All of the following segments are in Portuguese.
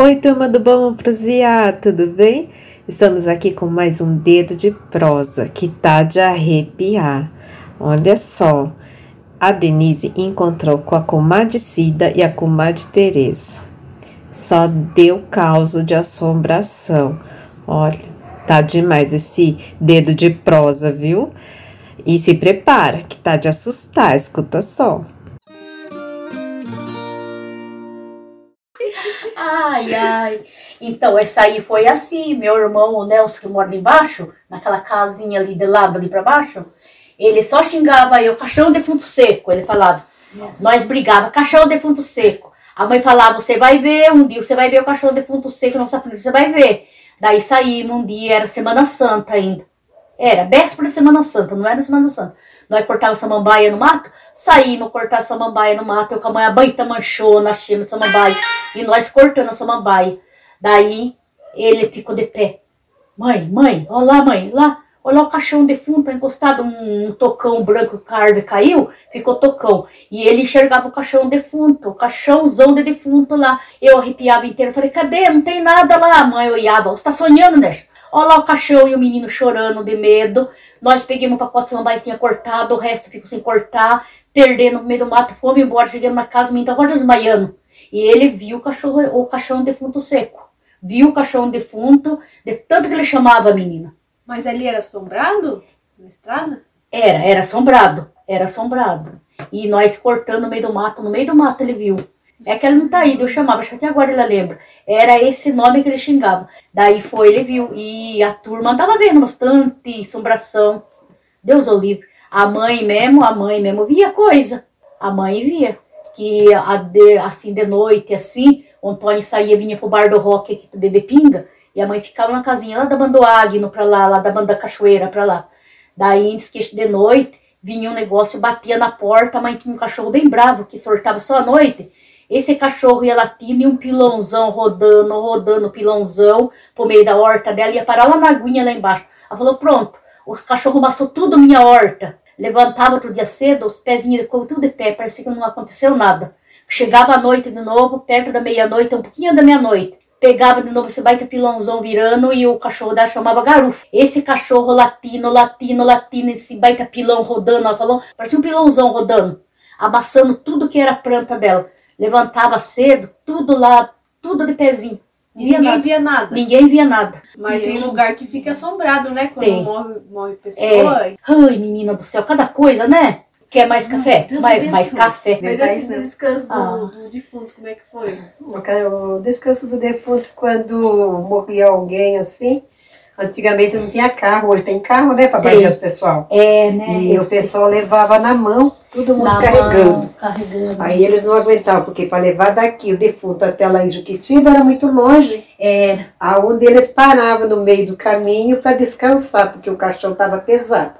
Oi, turma do Bom Prosear, tudo bem? Estamos aqui com mais um dedo de prosa que tá de arrepiar. Olha só, a Denise encontrou com a comadre Cida e a comadre Teresa. Só deu causa de assombração. Olha, tá demais esse dedo de prosa, viu? E se prepara, que tá de assustar, escuta só. Ai, ai. Então, essa aí foi assim. Meu irmão, o Nelson, que mora ali embaixo, naquela casinha ali de lado, ali pra baixo, ele só xingava eu, cachorro defunto seco. Ele falava. Nossa. Nós brigava, cachorro defunto seco. A mãe falava, você vai ver, um dia você vai ver o cachorro defunto seco sua frente, você vai ver. Daí saímos um dia, era Semana Santa ainda. Era, véspera de Semana Santa, não era Semana Santa. Nós cortava samambaia no mato, saímos cortar samambaia no mato, eu com a mãe, a baita manchou na chama de samambaia, e nós cortando a samambaia. Daí ele ficou de pé. Mãe, mãe, olha lá, mãe, lá, olha o caixão defunto, tá encostado, um, tocão branco árvore caiu, ficou tocão. E ele enxergava o caixão defunto, o caixãozão de defunto lá. Eu arrepiava inteiro, falei, cadê? Não tem nada lá. Mãe olhava, você tá sonhando, né? Olha lá o cachorro e o menino chorando de medo. Nós peguemos o pacote de samambaia que tinha cortado, o resto ficou sem cortar, perdendo no meio do mato, fomos embora, chegamos na casa, o menino agora desmaiando. E ele viu o cachorro, o cachorro defunto seco. Viu o cachorro defunto, de tanto que ele chamava a menina. Mas ali era assombrado? Na estrada? Era, era assombrado. Era assombrado. E nós cortando no meio do mato, no meio do mato ele viu. É que ele não tá aí, eu chamava, acho que até agora ele lembra. Era esse nome que ele xingava. Daí foi, ele viu. E a turma andava vendo bastante assombração. Deus o livre. A mãe mesmo, a mãe mesmo via coisa. A mãe via. Que a de, assim de noite, assim, o Antônio saía, vinha pro bar do rock aqui do bebê pinga. E a mãe ficava na casinha lá da banda Agno pra lá, lá da banda Cachoeira pra lá. Daí, que de noite, vinha um negócio, batia na porta, a mãe tinha um cachorro bem bravo, que sortava só à noite. Esse cachorro ia latindo e um pilãozão rodando, rodando, pilãozão, por meio da horta dela, ia parar lá na aguinha lá embaixo. Ela falou, pronto, os cachorros amassou tudo minha horta. Levantava outro dia cedo, os pezinhos ficou tudo de pé, parecia que não aconteceu nada. Chegava à noite de novo, perto da meia-noite, um pouquinho da meia-noite. Pegava de novo esse baita pilãozão virando e o cachorro dela chamava garufo. Esse cachorro latino, latino, latino, esse baita pilão rodando, ela falou, parecia um pilãozão rodando, amassando tudo que era planta dela levantava cedo, tudo lá, tudo de pezinho. Ninguém nada. via nada. Ninguém via nada. Mas Sim, tem lugar que fica assombrado, né? Quando tem. morre, morre pessoa. É. Ai, menina do céu, cada coisa, né? Quer mais café? Mais, mais café. Mas esse descanso do, ah. do, defunto, como é que foi? O descanso do defunto, quando morria alguém assim, Antigamente não tinha carro, hoje tem carro, né, para banhar o pessoal. É, né? E o pessoal levava na mão, todo mundo carregando. Mão, carregando. Aí eles não aguentavam, porque para levar daqui o defunto até lá em Juquitiba era muito longe. Era. Aonde eles paravam no meio do caminho para descansar, porque o caixão estava pesado.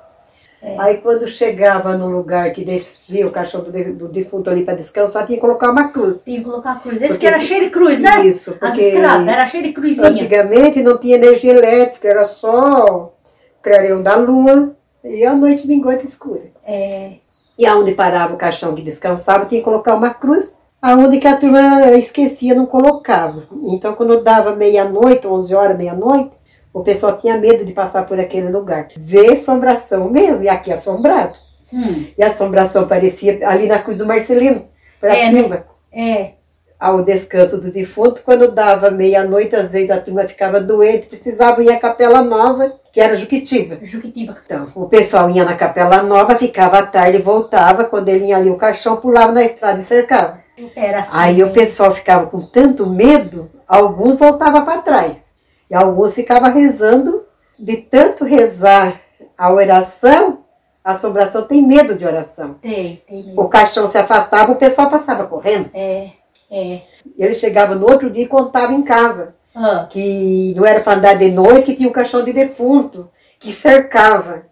É. Aí quando chegava no lugar que descia o caixão do, defunto ali para descansar, tinha que colocar uma cruz. Tinha que colocar a cruz. Esse que era cheio de cruz, né? Isso, porque As estradas, era cheio de cruzinha. Antigamente não tinha energia elétrica, era só clareão da lua e a noite minguante escura. É. E aonde parava o caixão que descansava, tinha que colocar uma cruz. Aonde que a turma esquecia, não colocava. Então, quando dava meia-noite, 11 horas, meia-noite, o pessoal tinha medo de passar por aquele lugar. Ver assombração mesmo, e aqui assombrado. Hum. E a assombração parecia ali na Cruz do Marcelino, para é, né? cima. É. Ao descanso do defunto, quando dava meia-noite, às vezes a turma ficava doente, precisava ir à Capela Nova, que era Juquitiba. Juquitiba. Então, o pessoal ia na Capela Nova, ficava à tarde, voltava, quando ele ia ali o caixão, pulava na estrada e cercava. Era assim. Aí o pessoal ficava com tanto medo, alguns voltavam para trás. E alguns ficavam rezando, de tanto rezar a oração, a assombração tem medo de oração. Tem, tem medo. O caixão se afastava, o pessoal passava correndo. É, é. Ele chegava no outro dia e contava em casa. Ah. Que não era para andar de noite, que tinha um caixão de defunto, que cercava.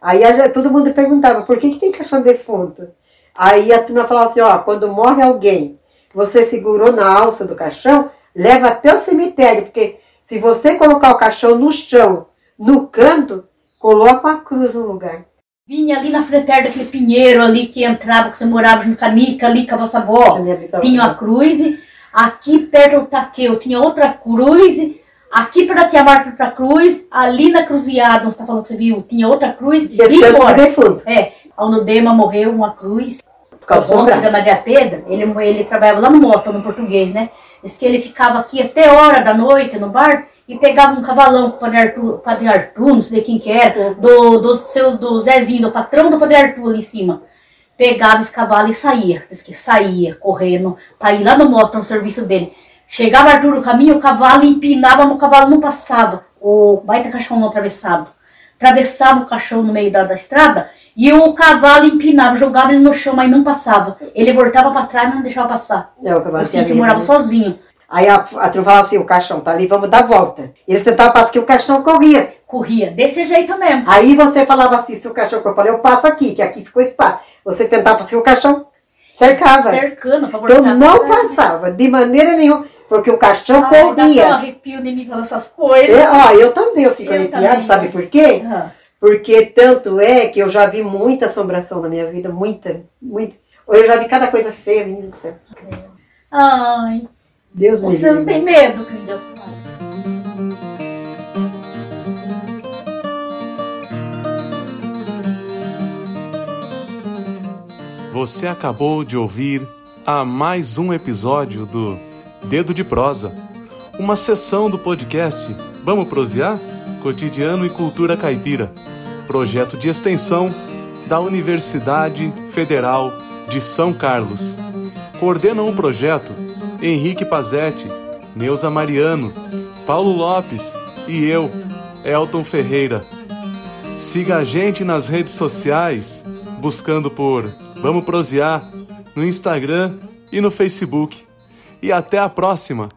Aí a, todo mundo perguntava, por que, que tem caixão de defunto? Aí a turma falava assim, ó, quando morre alguém, você segurou na alça do caixão, leva até o cemitério, porque se você colocar o caixão no chão, no canto, coloca uma cruz no lugar. Vinha ali na frente, perto daquele pinheiro ali que entrava, que você morava no Canica, ali com a vossa avó. Tinha a cruz. Aqui perto do Taqueu tinha outra cruz. Aqui perto da Tia Marta outra cruz. Ali na Cruziada, você tá falando que você viu, tinha outra cruz. Descanso do defunto. É, onde o Dema morreu, uma cruz. Por causa do da. Maria Pedra, ele, ele trabalhava lá no Mota, no português, né? Diz que ele ficava aqui até hora da noite no bar e pegava um cavalão com o Padre Arthur, Padre Arthur não sei quem que era, do, do, seu, do Zezinho, do patrão do Padre Arthur ali em cima. Pegava esse cavalo e saía. Diz que saía correndo para ir lá no Mota, no serviço dele. Chegava Arthur no caminho, o cavalo empinava, mas o cavalo não passava. O baita caixão não atravessado. Atravessava o caixão no meio da, da estrada e o cavalo empinava, jogava ele no chão, mas não passava. Ele voltava para trás e não deixava passar. Não, o cavalo O medo, morava né? sozinho. Aí a, a turma falava assim, o caixão tá ali, vamos dar volta. Eles tentavam passar que o caixão corria. Corria desse jeito mesmo. Aí você falava assim, se o caixão eu falei, eu passo aqui, que aqui ficou espaço. Você tentava passar que o caixão cercava. Cercando pra Então não passava, de maneira nenhuma, porque o caixão Ai, dá até um corria. arrepio de mim falando essas coisas. É, ó, eu também, eu fico Eu arrepiada, também. sabe por quê? Ah, Porque tanto é que eu já vi muita assombração na minha vida, muita, muita. Eu já vi cada coisa feia, menino do céu. Ai, Deus me você não tem medo, que Deus fala. Você acabou de ouvir a mais um episódio do Dedo de Prosa, uma sessão do podcast Vamos Prosear? Cotidiano e Cultura Caipira, projeto de extensão da Universidade Federal de São Carlos. Coordenam o projeto Henrique Pazetti, Neuza Mariano, Paulo Lopes e eu, Elton Ferreira. Siga a gente nas redes sociais, buscando por Vamos Prosear no Instagram e no Facebook. E até a próxima!